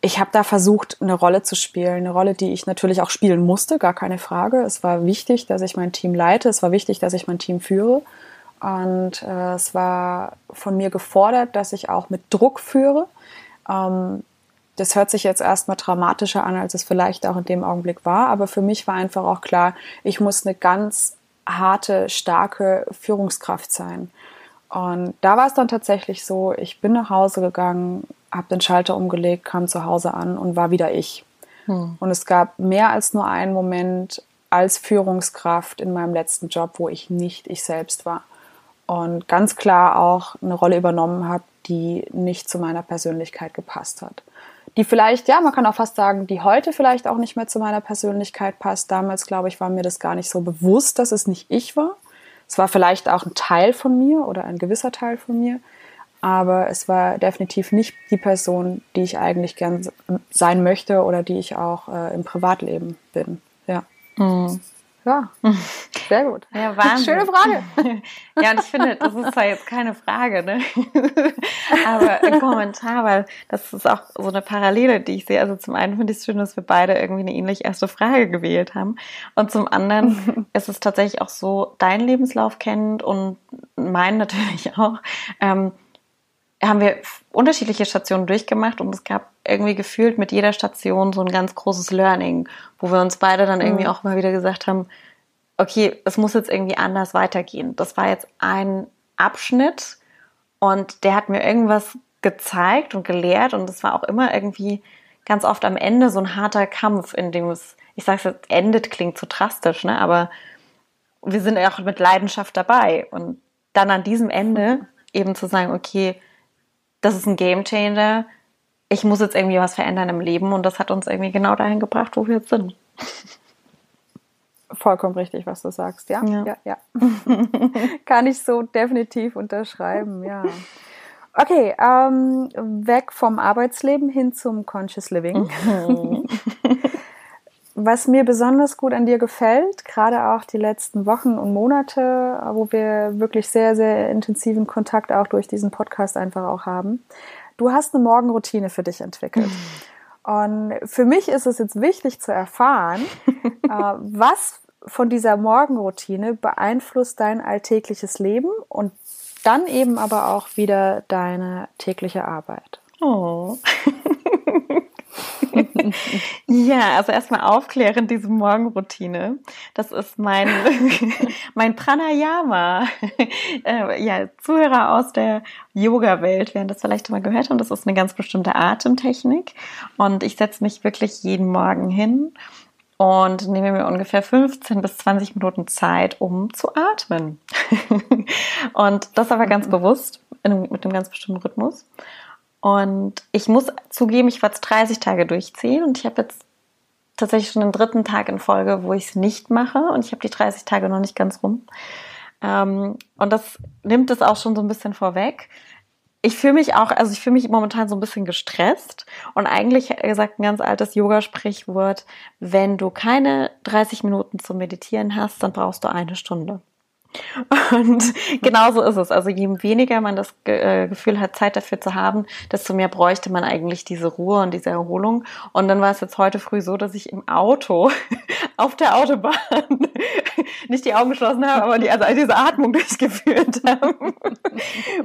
ich habe da versucht, eine Rolle zu spielen, eine Rolle, die ich natürlich auch spielen musste, gar keine Frage. Es war wichtig, dass ich mein Team leite, es war wichtig, dass ich mein Team führe. Und äh, es war von mir gefordert, dass ich auch mit Druck führe. Ähm, das hört sich jetzt erstmal dramatischer an, als es vielleicht auch in dem Augenblick war. Aber für mich war einfach auch klar, ich muss eine ganz harte, starke Führungskraft sein. Und da war es dann tatsächlich so, ich bin nach Hause gegangen, habe den Schalter umgelegt, kam zu Hause an und war wieder ich. Hm. Und es gab mehr als nur einen Moment als Führungskraft in meinem letzten Job, wo ich nicht ich selbst war. Und ganz klar auch eine Rolle übernommen habe, die nicht zu meiner Persönlichkeit gepasst hat. Die vielleicht, ja, man kann auch fast sagen, die heute vielleicht auch nicht mehr zu meiner Persönlichkeit passt. Damals, glaube ich, war mir das gar nicht so bewusst, dass es nicht ich war. Es war vielleicht auch ein Teil von mir oder ein gewisser Teil von mir, aber es war definitiv nicht die Person, die ich eigentlich gern sein möchte oder die ich auch äh, im Privatleben bin. Ja. Mhm. Ja, (laughs) sehr gut. Ja, Wahnsinn. Schöne Frage. (laughs) ja, und ich finde, das ist zwar jetzt keine Frage, ne? (laughs) aber ein Kommentar, weil das ist auch so eine Parallele, die ich sehe. Also zum einen finde ich es schön, dass wir beide irgendwie eine ähnlich erste Frage gewählt haben. Und zum anderen ist es tatsächlich auch so, dein Lebenslauf kennt und meinen natürlich auch. Ähm, haben wir unterschiedliche Stationen durchgemacht und es gab irgendwie gefühlt mit jeder Station so ein ganz großes Learning, wo wir uns beide dann irgendwie mhm. auch mal wieder gesagt haben, okay, es muss jetzt irgendwie anders weitergehen. Das war jetzt ein Abschnitt und der hat mir irgendwas gezeigt und gelehrt und es war auch immer irgendwie ganz oft am Ende so ein harter Kampf, in dem es, ich sage es jetzt, endet, klingt zu drastisch, ne? aber wir sind auch mit Leidenschaft dabei und dann an diesem Ende eben zu sagen, okay, das ist ein Game Changer. Ich muss jetzt irgendwie was verändern im Leben und das hat uns irgendwie genau dahin gebracht, wo wir jetzt sind. Vollkommen richtig, was du sagst, ja. Ja, ja. ja. (laughs) Kann ich so definitiv unterschreiben, ja. Okay, ähm, weg vom Arbeitsleben hin zum Conscious Living. (laughs) (laughs) Was mir besonders gut an dir gefällt, gerade auch die letzten Wochen und Monate, wo wir wirklich sehr, sehr intensiven Kontakt auch durch diesen Podcast einfach auch haben, du hast eine Morgenroutine für dich entwickelt. (laughs) Und für mich ist es jetzt wichtig zu erfahren, (laughs) äh, was von dieser Morgenroutine beeinflusst dein alltägliches Leben und dann eben aber auch wieder deine tägliche Arbeit. Oh. (laughs) (laughs) ja, also erstmal aufklären, diese Morgenroutine. Das ist mein, (laughs) mein Pranayama. Äh, ja, Zuhörer aus der Yoga-Welt werden das vielleicht schon mal gehört haben. Das ist eine ganz bestimmte Atemtechnik. Und ich setze mich wirklich jeden Morgen hin und nehme mir ungefähr 15 bis 20 Minuten Zeit, um zu atmen. (laughs) und das aber ganz bewusst, in, mit einem ganz bestimmten Rhythmus. Und ich muss zugeben, ich war jetzt 30 Tage durchziehen und ich habe jetzt tatsächlich schon den dritten Tag in Folge, wo ich es nicht mache und ich habe die 30 Tage noch nicht ganz rum. Ähm, und das nimmt es auch schon so ein bisschen vorweg. Ich fühle mich auch, also ich fühle mich momentan so ein bisschen gestresst und eigentlich gesagt ein ganz altes Yoga-Sprichwort, wenn du keine 30 Minuten zum Meditieren hast, dann brauchst du eine Stunde. Und (laughs) genauso ist es. Also je weniger man das äh, Gefühl hat, Zeit dafür zu haben, desto mehr bräuchte man eigentlich diese Ruhe und diese Erholung. Und dann war es jetzt heute früh so, dass ich im Auto (laughs) auf der Autobahn (laughs) nicht die Augen geschlossen habe, aber die, also diese Atmung durchgeführt habe.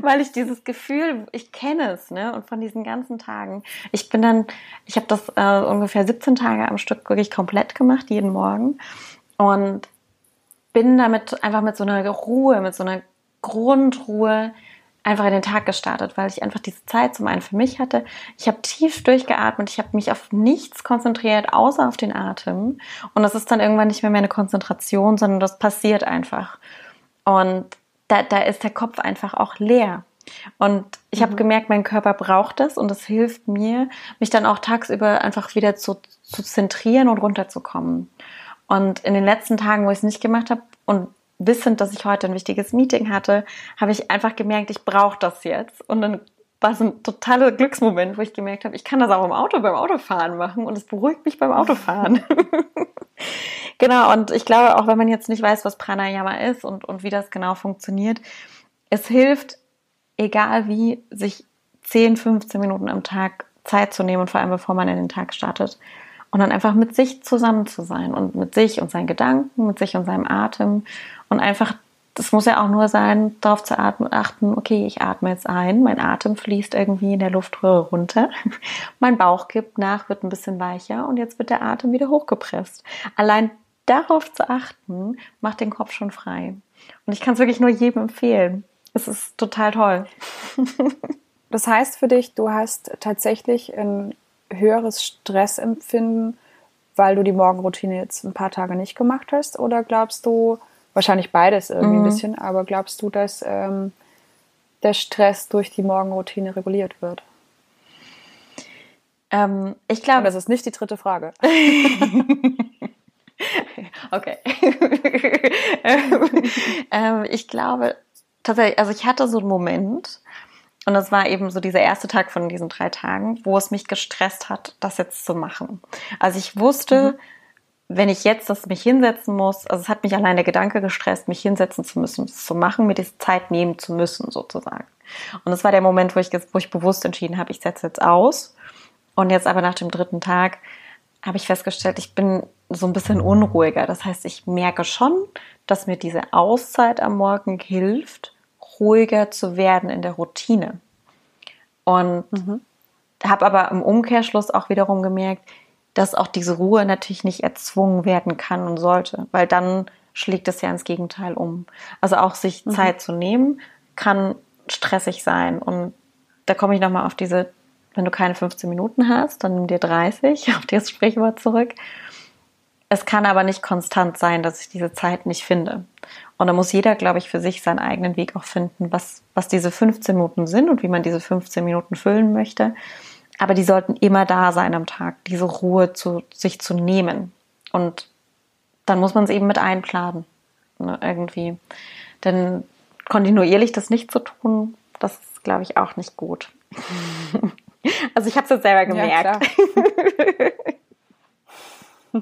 Weil ich dieses Gefühl, ich kenne es, ne? Und von diesen ganzen Tagen. Ich bin dann, ich habe das äh, ungefähr 17 Tage am Stück wirklich komplett gemacht, jeden Morgen. Und bin damit einfach mit so einer Ruhe, mit so einer Grundruhe einfach in den Tag gestartet, weil ich einfach diese Zeit zum einen für mich hatte. Ich habe tief durchgeatmet, ich habe mich auf nichts konzentriert, außer auf den Atem. Und das ist dann irgendwann nicht mehr meine Konzentration, sondern das passiert einfach. Und da, da ist der Kopf einfach auch leer. Und ich mhm. habe gemerkt, mein Körper braucht das und es hilft mir, mich dann auch tagsüber einfach wieder zu, zu zentrieren und runterzukommen. Und in den letzten Tagen, wo ich es nicht gemacht habe und wissend, dass ich heute ein wichtiges Meeting hatte, habe ich einfach gemerkt, ich brauche das jetzt. Und dann war es ein totaler Glücksmoment, wo ich gemerkt habe, ich kann das auch im Auto beim Autofahren machen und es beruhigt mich beim Autofahren. (laughs) genau, und ich glaube, auch wenn man jetzt nicht weiß, was Pranayama ist und, und wie das genau funktioniert, es hilft, egal wie, sich 10, 15 Minuten am Tag Zeit zu nehmen und vor allem bevor man in den Tag startet, und dann einfach mit sich zusammen zu sein und mit sich und seinen Gedanken, mit sich und seinem Atem und einfach das muss ja auch nur sein, darauf zu atmen, achten, okay, ich atme jetzt ein, mein Atem fließt irgendwie in der Luftröhre runter, (laughs) mein Bauch kippt nach, wird ein bisschen weicher und jetzt wird der Atem wieder hochgepresst. Allein darauf zu achten, macht den Kopf schon frei. Und ich kann es wirklich nur jedem empfehlen. Es ist total toll. (laughs) das heißt für dich, du hast tatsächlich ein höheres Stressempfinden, weil du die Morgenroutine jetzt ein paar Tage nicht gemacht hast? Oder glaubst du, wahrscheinlich beides irgendwie mhm. ein bisschen, aber glaubst du, dass ähm, der Stress durch die Morgenroutine reguliert wird? Ähm, ich glaube. Das ist nicht die dritte Frage. (laughs) okay. (laughs) ähm, ich glaube tatsächlich, also ich hatte so einen Moment, und das war eben so dieser erste Tag von diesen drei Tagen, wo es mich gestresst hat, das jetzt zu machen. Also ich wusste, mhm. wenn ich jetzt das mich hinsetzen muss, also es hat mich allein der Gedanke gestresst, mich hinsetzen zu müssen, das zu machen, mir diese Zeit nehmen zu müssen, sozusagen. Und das war der Moment, wo ich, wo ich bewusst entschieden habe, ich setze jetzt aus. Und jetzt aber nach dem dritten Tag habe ich festgestellt, ich bin so ein bisschen unruhiger. Das heißt, ich merke schon, dass mir diese Auszeit am Morgen hilft, ruhiger zu werden in der Routine. Und mhm. habe aber im Umkehrschluss auch wiederum gemerkt, dass auch diese Ruhe natürlich nicht erzwungen werden kann und sollte, weil dann schlägt es ja ins Gegenteil um. Also auch sich mhm. Zeit zu nehmen, kann stressig sein. Und da komme ich nochmal auf diese, wenn du keine 15 Minuten hast, dann nimm dir 30, (laughs) auf das Sprichwort zurück. Es kann aber nicht konstant sein, dass ich diese Zeit nicht finde. Und da muss jeder, glaube ich, für sich seinen eigenen Weg auch finden, was, was diese 15 Minuten sind und wie man diese 15 Minuten füllen möchte. Aber die sollten immer da sein am Tag, diese Ruhe zu sich zu nehmen. Und dann muss man es eben mit einplanen. Ne, irgendwie. Denn kontinuierlich das nicht zu tun, das ist, glaube ich, auch nicht gut. (laughs) also ich habe es jetzt selber gemerkt. Ja, (laughs)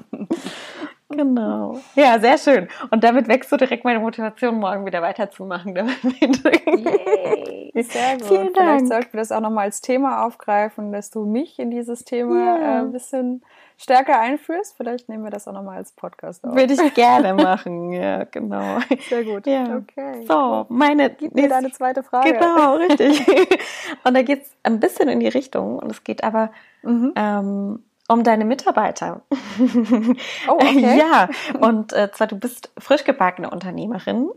Genau. Ja, sehr schön. Und damit wächst du direkt meine Motivation, morgen wieder weiterzumachen. Yay, sehr gut. Vielen Dank. Vielleicht sollten wir das auch nochmal als Thema aufgreifen, dass du mich in dieses Thema ja. äh, ein bisschen stärker einführst. Vielleicht nehmen wir das auch nochmal als Podcast auf. Würde ich gerne (laughs) machen, ja, genau. Sehr gut. Ja. Okay. So, meine. Gib mir deine zweite Frage. Genau, richtig. (laughs) und da geht es ein bisschen in die Richtung. Und es geht aber mhm. ähm, um deine Mitarbeiter. (laughs) Oh, okay. ja, und äh, zwar du bist frisch gebackene Unternehmerin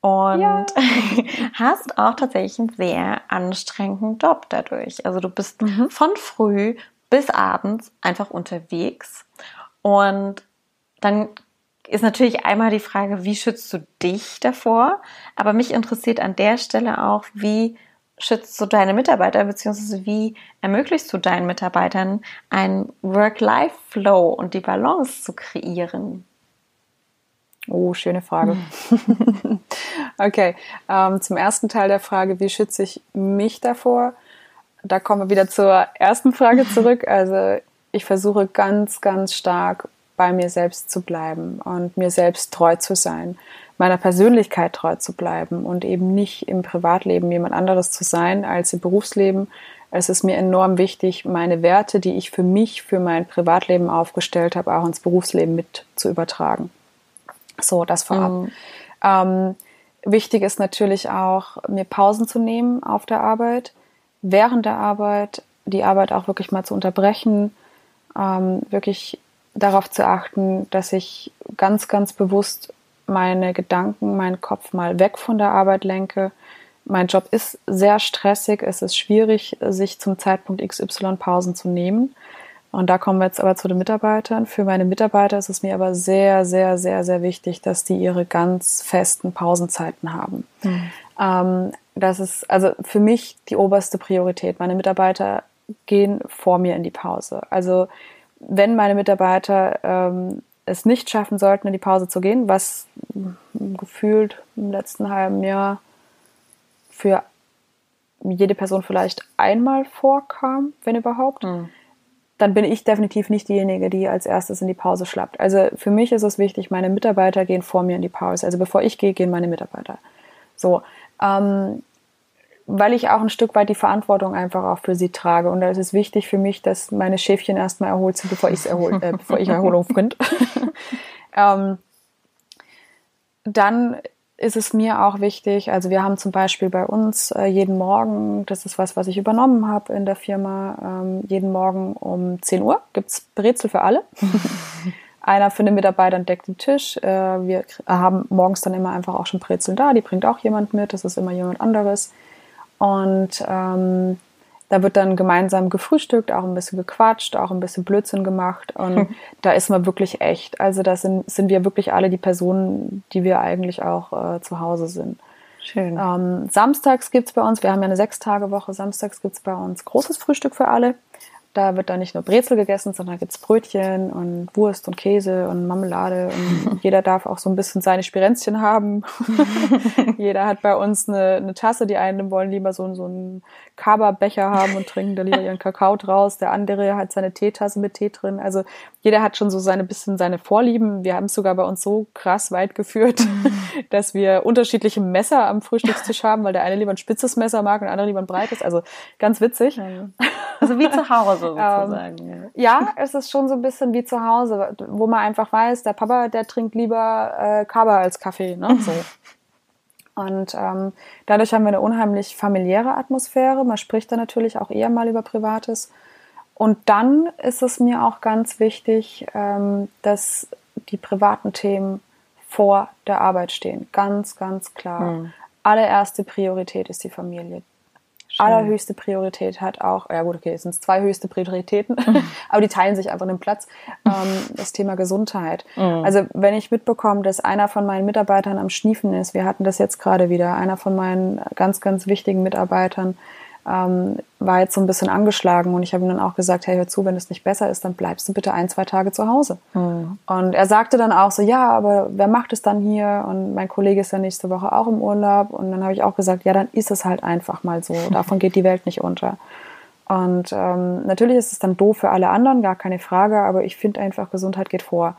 und ja. (laughs) hast auch tatsächlich einen sehr anstrengenden Job dadurch. Also du bist mhm. von früh bis abends einfach unterwegs und dann ist natürlich einmal die Frage, wie schützt du dich davor? Aber mich interessiert an der Stelle auch, wie schützt du deine Mitarbeiter, beziehungsweise wie ermöglichst du deinen Mitarbeitern einen Work-Life-Flow und die Balance zu kreieren? Oh, schöne Frage. (laughs) okay, ähm, zum ersten Teil der Frage, wie schütze ich mich davor? Da kommen wir wieder zur ersten Frage (laughs) zurück. Also ich versuche ganz, ganz stark bei mir selbst zu bleiben und mir selbst treu zu sein meiner Persönlichkeit treu zu bleiben und eben nicht im Privatleben jemand anderes zu sein als im Berufsleben. Es ist mir enorm wichtig, meine Werte, die ich für mich, für mein Privatleben aufgestellt habe, auch ins Berufsleben mit zu übertragen. So, das vorab. Mhm. Ähm, wichtig ist natürlich auch, mir Pausen zu nehmen auf der Arbeit, während der Arbeit, die Arbeit auch wirklich mal zu unterbrechen, ähm, wirklich darauf zu achten, dass ich ganz, ganz bewusst meine Gedanken, meinen Kopf mal weg von der Arbeit lenke. Mein Job ist sehr stressig, es ist schwierig, sich zum Zeitpunkt XY Pausen zu nehmen. Und da kommen wir jetzt aber zu den Mitarbeitern. Für meine Mitarbeiter ist es mir aber sehr, sehr, sehr, sehr wichtig, dass die ihre ganz festen Pausenzeiten haben. Mhm. Ähm, das ist also für mich die oberste Priorität. Meine Mitarbeiter gehen vor mir in die Pause. Also wenn meine Mitarbeiter ähm, es nicht schaffen sollten, in die Pause zu gehen, was gefühlt im letzten halben Jahr für jede Person vielleicht einmal vorkam, wenn überhaupt, mhm. dann bin ich definitiv nicht diejenige, die als erstes in die Pause schlappt. Also für mich ist es wichtig, meine Mitarbeiter gehen vor mir in die Pause. Also bevor ich gehe, gehen meine Mitarbeiter. So. Ähm, weil ich auch ein Stück weit die Verantwortung einfach auch für sie trage. Und da ist es wichtig für mich, dass meine Schäfchen erstmal erholt sind, bevor, erhol, äh, bevor ich Erholung finde. (laughs) ähm, dann ist es mir auch wichtig, also wir haben zum Beispiel bei uns äh, jeden Morgen, das ist was, was ich übernommen habe in der Firma, ähm, jeden Morgen um 10 Uhr gibt es Brezel für alle. (laughs) Einer für den Mitarbeiter deckt den Tisch. Äh, wir haben morgens dann immer einfach auch schon Brezeln da, die bringt auch jemand mit, das ist immer jemand anderes. Und ähm, da wird dann gemeinsam gefrühstückt, auch ein bisschen gequatscht, auch ein bisschen Blödsinn gemacht. Und hm. (laughs) da ist man wirklich echt. Also da sind, sind wir wirklich alle die Personen, die wir eigentlich auch äh, zu Hause sind. Schön. Ähm, samstags gibt's bei uns, wir haben ja eine Sechs-Tage-Woche, samstags gibt's bei uns großes Frühstück für alle. Da wird dann nicht nur Brezel gegessen, sondern gibt es Brötchen und Wurst und Käse und Marmelade. Und (laughs) jeder darf auch so ein bisschen seine Spirenzchen haben. (laughs) jeder hat bei uns eine, eine Tasse. Die einen wollen lieber so, so einen Kaba-Becher haben und trinken da lieber ihren Kakao draus. Der andere hat seine Teetasse mit Tee drin. Also jeder hat schon so seine bisschen seine Vorlieben. Wir haben es sogar bei uns so krass weit geführt, (laughs) dass wir unterschiedliche Messer am Frühstückstisch haben, weil der eine lieber ein spitzes Messer mag und der andere lieber ein breites. Also ganz witzig. Also wie zu Hause sozusagen. Ähm, ja, es ist schon so ein bisschen wie zu Hause, wo man einfach weiß, der Papa, der trinkt lieber äh, Kaba als Kaffee. Ne? So. (laughs) Und ähm, dadurch haben wir eine unheimlich familiäre Atmosphäre. Man spricht da natürlich auch eher mal über Privates. Und dann ist es mir auch ganz wichtig, ähm, dass die privaten Themen vor der Arbeit stehen. Ganz, ganz klar. Mhm. Allererste Priorität ist die Familie allerhöchste Priorität hat auch, ja gut, okay, es sind zwei höchste Prioritäten, mhm. (laughs) aber die teilen sich einfach den Platz, ähm, das Thema Gesundheit. Mhm. Also wenn ich mitbekomme, dass einer von meinen Mitarbeitern am Schniefen ist, wir hatten das jetzt gerade wieder, einer von meinen ganz, ganz wichtigen Mitarbeitern ähm, war jetzt so ein bisschen angeschlagen und ich habe ihm dann auch gesagt, hey, hör zu, wenn es nicht besser ist, dann bleibst du bitte ein, zwei Tage zu Hause. Mhm. Und er sagte dann auch so, ja, aber wer macht es dann hier? Und mein Kollege ist ja nächste Woche auch im Urlaub. Und dann habe ich auch gesagt, ja, dann ist es halt einfach mal so. (laughs) Davon geht die Welt nicht unter. Und ähm, natürlich ist es dann doof für alle anderen, gar keine Frage, aber ich finde einfach, Gesundheit geht vor.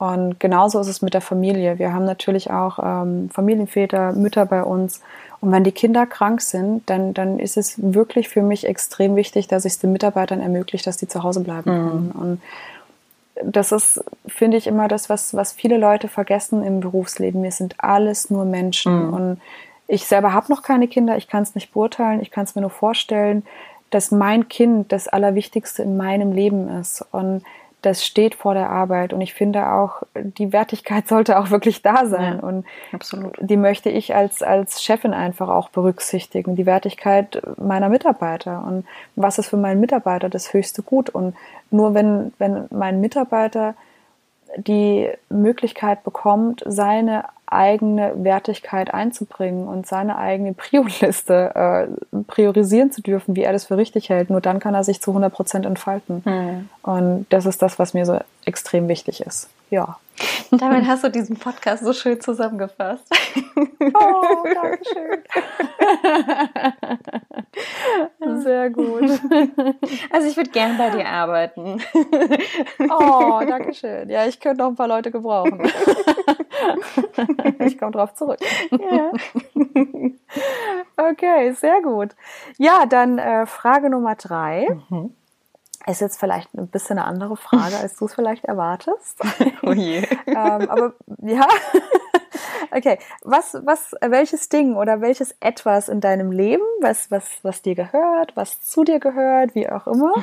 Und genauso ist es mit der Familie. Wir haben natürlich auch ähm, Familienväter, Mütter bei uns. Und wenn die Kinder krank sind, dann, dann ist es wirklich für mich extrem wichtig, dass ich es den Mitarbeitern ermöglicht, dass die zu Hause bleiben mhm. können. Und das ist, finde ich, immer das, was, was viele Leute vergessen im Berufsleben. Wir sind alles nur Menschen. Mhm. Und ich selber habe noch keine Kinder, ich kann es nicht beurteilen, ich kann es mir nur vorstellen, dass mein Kind das Allerwichtigste in meinem Leben ist. Und das steht vor der Arbeit. Und ich finde auch, die Wertigkeit (laughs) sollte auch wirklich da sein. Ja, und absolut. die möchte ich als, als Chefin einfach auch berücksichtigen, die Wertigkeit meiner Mitarbeiter. Und was ist für meinen Mitarbeiter das höchste Gut? Und nur wenn, wenn mein Mitarbeiter die Möglichkeit bekommt, seine eigene Wertigkeit einzubringen und seine eigene Prio-Liste äh, priorisieren zu dürfen, wie er das für richtig hält. Nur dann kann er sich zu 100 Prozent entfalten. Mhm. Und das ist das, was mir so extrem wichtig ist. Ja. Damit hast du diesen Podcast so schön zusammengefasst. (laughs) Oh, danke schön. (laughs) Sehr gut. Also ich würde gerne bei dir arbeiten. Oh, danke schön. Ja, ich könnte noch ein paar Leute gebrauchen. Ich komme drauf zurück. Ja. Okay, sehr gut. Ja, dann äh, Frage Nummer drei. Mhm. Ist jetzt vielleicht ein bisschen eine andere Frage, (laughs) als du es vielleicht erwartest. (laughs) Oh je. (laughs) ähm, aber ja. okay. Was, was, welches Ding oder welches etwas in deinem Leben, was, was, was dir gehört, was zu dir gehört, wie auch immer,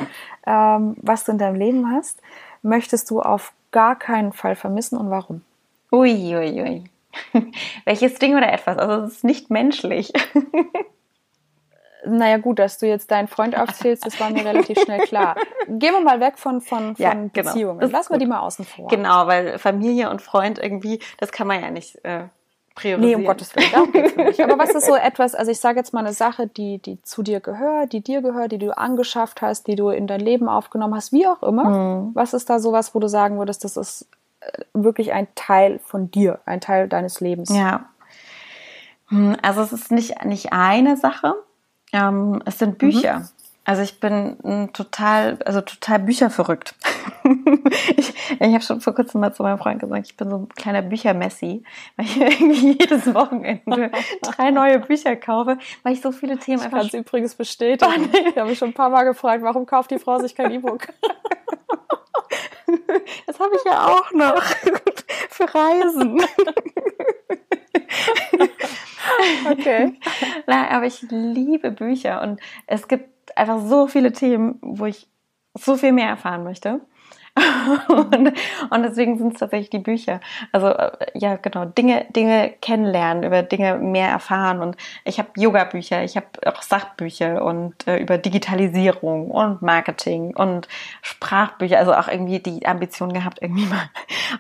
ähm, was du in deinem Leben hast, möchtest du auf gar keinen Fall vermissen und warum? Ui, ui, ui. Welches Ding oder etwas? Also es ist nicht menschlich. Naja, gut, dass du jetzt deinen Freund aufzählst, das war mir relativ schnell klar. Gehen wir mal weg von, von, von ja, genau. Beziehungen. Lassen wir die mal außen vor. Genau, weil Familie und Freund irgendwie, das kann man ja nicht äh, priorisieren. Nee, um Gottes Willen, darum geht's (laughs) nicht. Aber was ist so etwas, also ich sage jetzt mal eine Sache, die, die zu dir gehört, die dir gehört, die du angeschafft hast, die du in dein Leben aufgenommen hast, wie auch immer. Mhm. Was ist da sowas, wo du sagen würdest, das ist äh, wirklich ein Teil von dir, ein Teil deines Lebens? Ja. Hm, also es ist nicht, nicht eine Sache, ähm, es sind Bücher. Mhm. Also ich bin total, also total bücherverrückt. (laughs) ich ich habe schon vor kurzem mal zu meinem Freund gesagt, ich bin so ein kleiner Büchermessi, weil ich (laughs) irgendwie jedes Wochenende (laughs) drei neue Bücher kaufe, weil ich so viele Themen ich einfach. Ich kann es übrigens bestätigen. Ich habe mich schon ein paar Mal gefragt, warum kauft die Frau sich kein E-Book? das habe ich ja auch noch für Reisen. (laughs) Okay. Nein, aber ich liebe Bücher und es gibt einfach so viele Themen, wo ich so viel mehr erfahren möchte. Und, und, deswegen sind es tatsächlich die Bücher. Also äh, ja, genau, Dinge, Dinge kennenlernen, über Dinge mehr erfahren. Und ich habe Yoga-Bücher, ich habe auch Sachbücher und äh, über Digitalisierung und Marketing und Sprachbücher. Also auch irgendwie die Ambition gehabt, irgendwie mal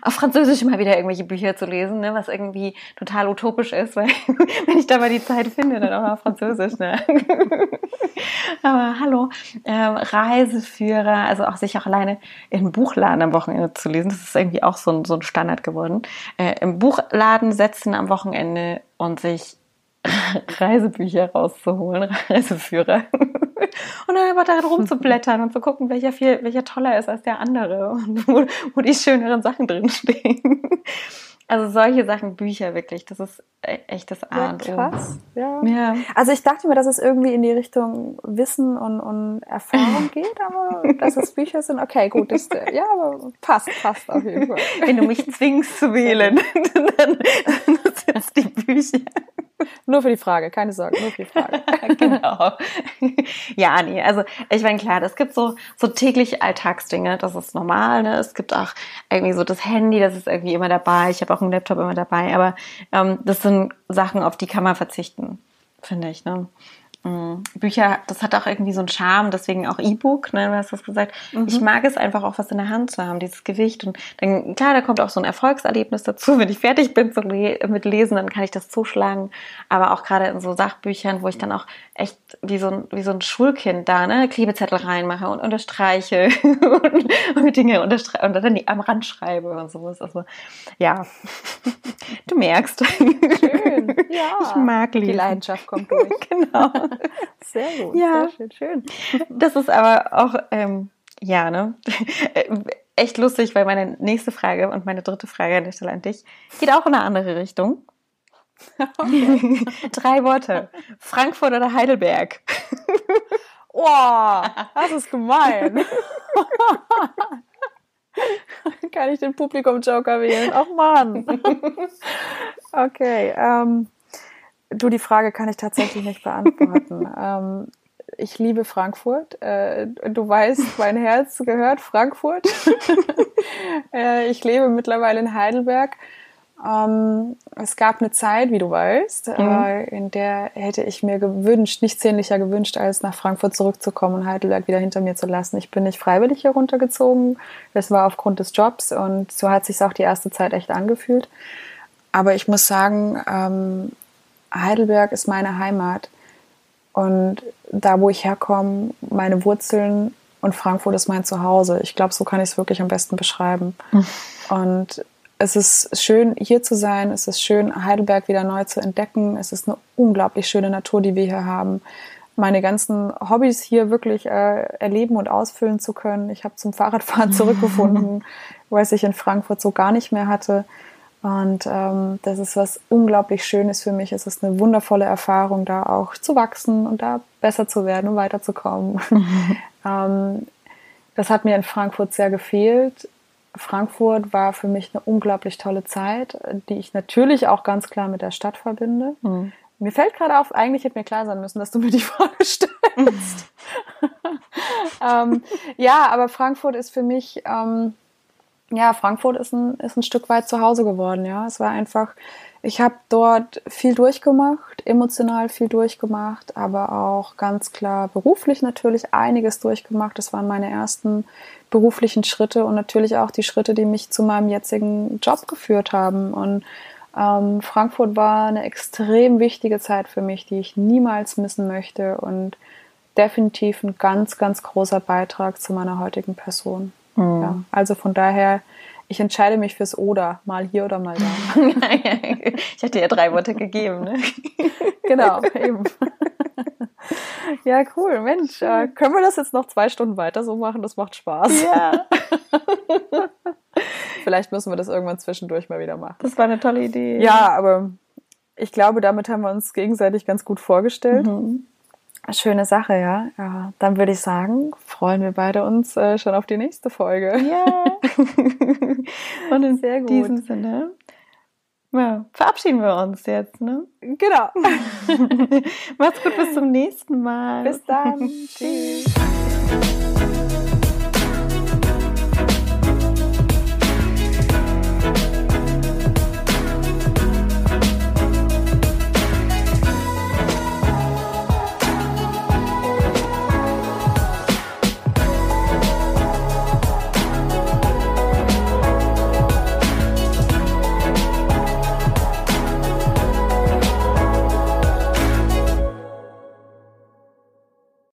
auf Französisch mal wieder irgendwelche Bücher zu lesen, ne, was irgendwie total utopisch ist, weil (laughs) wenn ich da mal die Zeit finde, dann auch auf Französisch. Ne? (laughs) Aber hallo, ähm, Reiseführer, also auch sich auch alleine in Buch Buchladen am Wochenende zu lesen. Das ist irgendwie auch so ein, so ein Standard geworden. Äh, Im Buchladen setzen am Wochenende und sich (laughs) Reisebücher rauszuholen, (laughs) Reiseführer. und dann einfach darin rumzublättern und zu gucken, welcher viel, welcher toller ist als der andere und wo, wo die schöneren Sachen drinstehen. Also solche Sachen, Bücher wirklich, das ist e-, echt das A und O. Krass, ja. ja. Also ich dachte mir, dass es irgendwie in die Richtung Wissen und, und Erfahrung (laughs) geht, aber dass es Bücher sind, okay, gut, das, ja, aber passt, passt auf jeden Fall. Wenn du mich zwingst zu wählen, (laughs) (laughs) dann, dann sind es die Bücher. Nur für die Frage, keine Sorge, nur für die Frage. genau. Ja, nee, also ich meine, klar, es gibt so, so tägliche Alltagsdinge, das ist normal, ne? Es gibt auch irgendwie so das Handy, das ist irgendwie immer dabei. Ich habe auch einen Laptop immer dabei, aber ähm, das sind Sachen, auf die kann man verzichten, finde ich, ne? Mhm. Bücher, das hat auch irgendwie so einen Charme, deswegen auch E-Book, ne, du hast das gesagt. Mhm. Ich mag es einfach auch, was in der Hand zu haben, dieses Gewicht. Und dann, klar, da kommt auch so ein Erfolgserlebnis dazu. Wenn ich fertig bin so mit Lesen, dann kann ich das zuschlagen. Aber auch gerade in so Sachbüchern, wo ich dann auch echt wie so ein, wie so ein Schulkind da, ne, Klebezettel reinmache und unterstreiche (laughs) und, und Dinge unterstreiche und dann die am Rand schreibe und sowas. Also, ja. Du merkst. Schön. Ja. Ich mag lesen. Die Leidenschaft kommt durch. (laughs) genau. (laughs) Sehr gut, ja. sehr schön, schön. Das ist aber auch, ähm, ja, ne? (laughs) Echt lustig, weil meine nächste Frage und meine dritte Frage an der Stelle an dich geht auch in eine andere Richtung. Okay. (laughs) Drei Worte. Frankfurt oder Heidelberg? Oh, das ist gemein. Kann ich den Publikum-Joker wählen? Ach Mann. Okay, ähm, Du, die Frage kann ich tatsächlich nicht beantworten. (laughs) ähm, ich liebe Frankfurt. Äh, du weißt, mein Herz gehört Frankfurt. (laughs) äh, ich lebe mittlerweile in Heidelberg. Ähm, es gab eine Zeit, wie du weißt, mhm. äh, in der hätte ich mir gewünscht, nicht sehnlicher gewünscht, als nach Frankfurt zurückzukommen und Heidelberg wieder hinter mir zu lassen. Ich bin nicht freiwillig hier runtergezogen. Das war aufgrund des Jobs und so hat sich auch die erste Zeit echt angefühlt. Aber ich muss sagen, ähm, Heidelberg ist meine Heimat und da, wo ich herkomme, meine Wurzeln und Frankfurt ist mein Zuhause. Ich glaube, so kann ich es wirklich am besten beschreiben. (laughs) Und es ist schön, hier zu sein. Es ist schön, Heidelberg wieder neu zu entdecken. Es ist eine unglaublich schöne Natur, die wir hier haben. Meine ganzen Hobbys hier wirklich äh, erleben und ausfüllen zu können. Ich habe zum Fahrradfahren (laughs) zurückgefunden, (laughs) was ich in Frankfurt so gar nicht mehr hatte. Und ähm, das ist was unglaublich Schönes für mich. Es ist eine wundervolle Erfahrung, da auch zu wachsen und da besser zu werden und weiterzukommen. Mhm. (laughs) ähm, das hat mir in Frankfurt sehr gefehlt. Frankfurt war für mich eine unglaublich tolle Zeit, die ich natürlich auch ganz klar mit der Stadt verbinde. Mhm. Mir fällt gerade auf, eigentlich hätte mir klar sein müssen, dass du mir die (laughs) Frage stellst. (laughs) ähm, ja, aber Frankfurt ist für mich ähm, ja, Frankfurt ist ein, ist ein Stück weit zu Hause geworden, ja. Es war einfach, ich habe dort viel durchgemacht, emotional viel durchgemacht, aber auch ganz klar beruflich natürlich einiges durchgemacht. Das waren meine ersten beruflichen Schritte und natürlich auch die Schritte, die mich zu meinem jetzigen Job geführt haben. Und ähm, Frankfurt war eine extrem wichtige Zeit für mich, die ich niemals missen möchte und definitiv ein ganz, ganz großer Beitrag zu meiner heutigen Person. Mhm. Ja, also von daher, ich entscheide mich fürs Oder, mal hier oder mal da. (laughs) ich hatte ja drei Worte gegeben, ne? genau, eben. Ja, cool. Mensch, äh, können wir das jetzt noch zwei Stunden weiter so machen? Das macht Spaß. Ja. (laughs) Vielleicht müssen wir das irgendwann zwischendurch mal wieder machen. Das war eine tolle Idee. Ja, aber ich glaube, damit haben wir uns gegenseitig ganz gut vorgestellt. Mhm. Schöne Sache, ja. ja. Dann würde ich sagen, freuen wir beide uns äh, schon auf die nächste Folge. Ja. (laughs) Und in Sehr gut. diesem Sinne Ja, verabschieden wir uns jetzt, ne? Genau. (laughs) Macht's gut, bis zum nächsten Mal. Bis dann. (laughs) Tschüss.